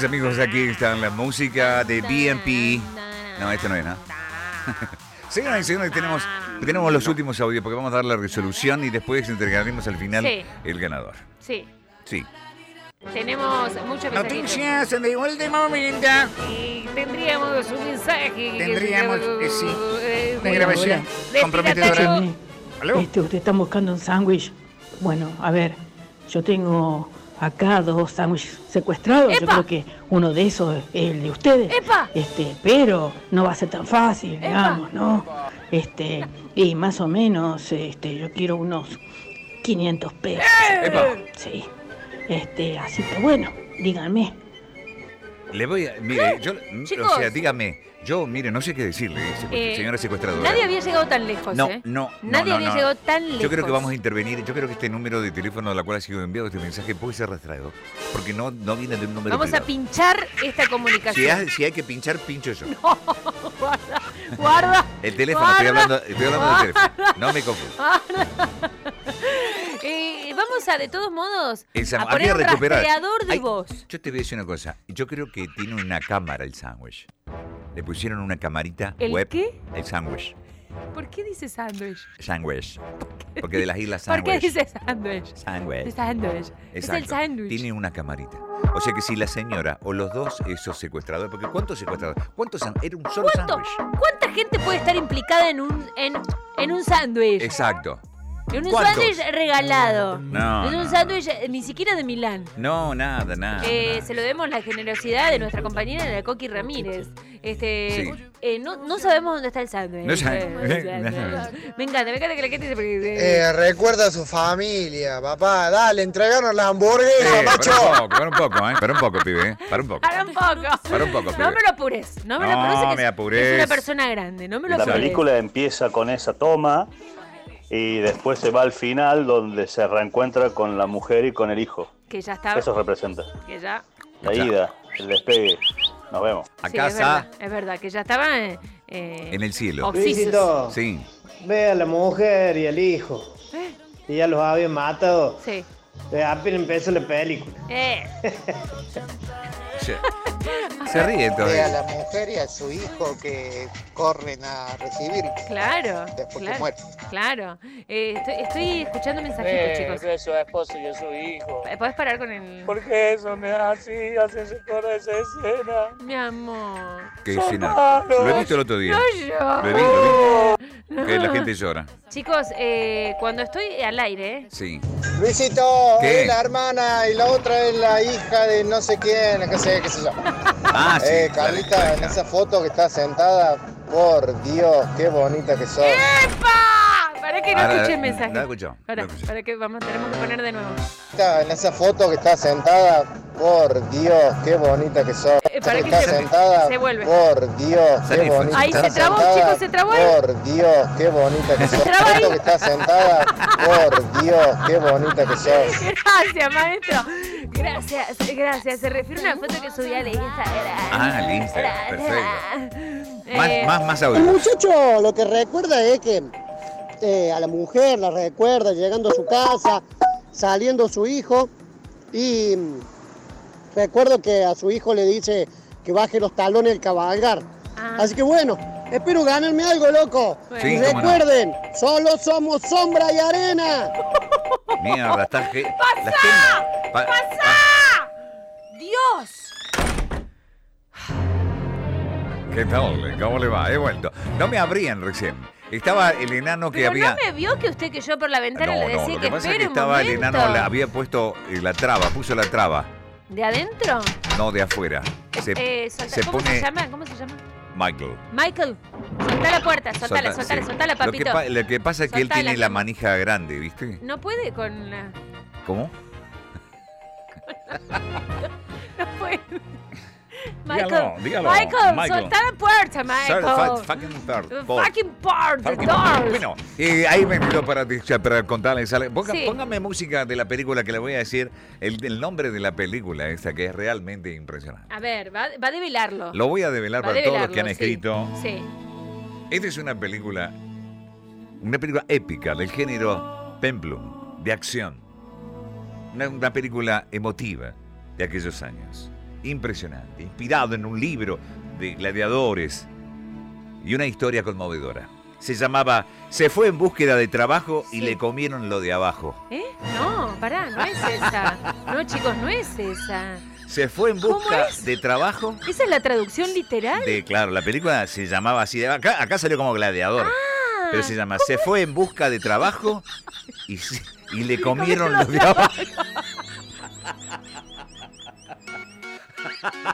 mis amigos, aquí está la música de BMP. No, este no es, ¿no? Señoras y señores, tenemos, tenemos los últimos audios porque vamos a dar la resolución y después entregaremos al final Sí. el ganador. Sí, Sí. tenemos muchos mensajitos. Noticias de último momento. Y tendríamos un mensaje. que- Tendríamos, eh, sí, eh, Una grabación hola. comprometedora. Este, ¿Ustedes están buscando un sándwich? Bueno, a ver, yo tengo acá dos sándwiches secuestrados. Yo creo que uno de esos es el de ustedes. ¡Epa! Este, pero no va a ser tan fácil, ¡Epa! digamos, ¿no? Este, y más o menos, este, yo quiero unos 500 pesos. Epa. Sí. Este, así que bueno, díganme. Le voy a. Mire, yo. Chicos. O sea, dígame. Yo, mire, no sé qué decirle, secuest- Eh, señora secuestradora. Nadie había llegado tan lejos, No, ¿eh? no, no, Nadie no, había no. llegado tan lejos. Yo creo que vamos a intervenir. Yo creo que este número de teléfono al cual ha sido enviado este mensaje puede ser rastreado. Porque no, no viene de un número Vamos a pinchar esta Si comunicación. hay, si hay que pinchar, pincho yo. guarda, guarda. El teléfono, estoy Guarda. hablando, estoy hablando del teléfono. No me confundo. Eh, vamos a, de todos modos, El sam- a poner un rastreador de Ay, voz. Yo te voy a decir una cosa. Yo creo que tiene una cámara el sándwich. Le pusieron una camarita ¿El web. qué? El sándwich. ¿Por qué dice sándwich? Sándwich. Porque de las islas ¿Por sándwich. qué dice sándwich? Sándwich. Es el sándwich. Tiene una camarita. O sea que si la señora o los dos, esos secuestradores, porque ¿cuántos secuestradores? ¿Cuántos Era un solo ¿Cuánto, sándwich. ¿Cuánta gente puede estar implicada en un, en, en un sándwich? Exacto. En un sándwich regalado. No, En un no, sándwich eh, ni siquiera de Milán. No, nada, nada. Eh, nada. se lo demos la generosidad de nuestra compañera la Coqui Ramírez. Este, Sí. eh, no, no sabemos dónde está el sándwich. No sabe- Eh, me encanta, me encanta que la gente se porque, Eh, recuerda a su familia, papá. Dale, entreganos las hamburguesas, macho. para un poco, para un poco, ¿eh? Para un poco, pibe, ¿eh? Para un poco. Para un poco. Para un poco, No pibe. me lo apures. No me lo No apures. me es- apures. Es una persona grande. No me lo La apures. película empieza con esa toma y después se va al final donde se reencuentra con la mujer y con el hijo. Que ya está. Eso representa. Que ya. La ida, el despegue. Nos vemos. A sí, es casa, verdad, es verdad, que ya estaba eh, eh, en el cielo. oxisos. Sí. ve a la mujer y al hijo. Eh, Y ya los habían matado. Sí. Eh, Apenas empezó la película. Eh, Se, se ríe Ve a la mujer y a su hijo que corren a recibir claro. después que claro, muere. claro. Eh, estoy, estoy escuchando mensajitos, Eh, chicos. de su esposo y de su hijo. Eh, ¿Podés parar con el. ¿Por qué eso me así? Hacen recordar esa escena. Mi amor. Qué escena. Lo he visto el otro día. No Lo he visto, lo vi. Que la gente llora. Chicos, eh, cuando estoy al aire, ¿eh? Sí. Luisito, ¿Qué? es la hermana y la otra es la hija de no sé quién, qué sé, qué sé yo. Ah, sí. eh, Carlita, en esa foto que está sentada, por Dios, qué bonita que sos. ¡Epa! Que no Ahora, escuché el mensaje. no escuchó, Para, no escuchó. para que vamos, tenemos que poner de nuevo. Está En esa foto que está sentada, por Dios, qué bonita que sos. Eh, para que está se- sentada, se vuelve. por Dios, qué Salí, bonita. Ahí se trabó, sentada, chicos, se trabó ahí. Por Dios, qué bonita que sos. ahí. foto que está sentada, por Dios, qué bonita que sos. Gracias, maestro. Gracias, gracias. Se refiere a una foto que subí al Instagram. Ah, al Instagram, perfecto. Más, Eh, más, más El audio. muchacho lo que recuerda es que eh, a la mujer la recuerda llegando a su casa, saliendo su hijo y recuerdo que a su hijo le dice que baje los talones del cabalgar. Ah. Así que bueno, espero ganarme algo, loco. Sí, y no. recuerden, solo somos sombra y arena. Mierda, está. la ¡Pasa! gente- pa- ¡Pasa! ¡Dios! ¿Qué tal? ¿Cómo le va? He vuelto. No me abrían recién. Estaba el enano que Pero había. no me vio que usted que yo por la ventana No, le no, decía lo que, que pasa es que estaba el enano, le había puesto eh, la traba, puso la traba, ¿De adentro? no de afuera. Se, Eh, solta- se ¿Cómo pone se llama? ¿Cómo se llama? Michael. Michael, soltá la puerta, soltala, Solta- soltala, sí. soltala, Lo que, papito. lo que pasa es que él Soltala, tiene la manija grande, ¿viste? No puede con la... ¿Cómo? No puede. Michael, dígalo, Michael, Michael. soltá la puerta, Michael. fuck- fucking por- fucking part, the doors. Bueno, eh, ahí me invitó para, para contarles algo. Ponga- Sí. Póngame música de la película que le voy a decir, el, el nombre de la película esta, que es realmente impresionante. A ver, va, va a develarlo. Lo voy a develar Va para todos los que han sí. escrito. Sí. Esta es una película, una película épica del género Pemplum, de acción. Una, una película emotiva de aquellos años. Impresionante, inspirado en un libro de gladiadores y una historia conmovedora. Se llamaba Se fue en búsqueda de trabajo y le comieron lo de abajo. ¿Eh? No, pará, no es esa. No, chicos, no es esa. Se fue en ¿Cómo busca de trabajo. ¿Esa es la traducción literal? De, claro, la película se llamaba así. Acá, acá salió como gladiador. Ah, pero se llama Se fue en busca de trabajo y, y le comieron lo de abajo. ha ha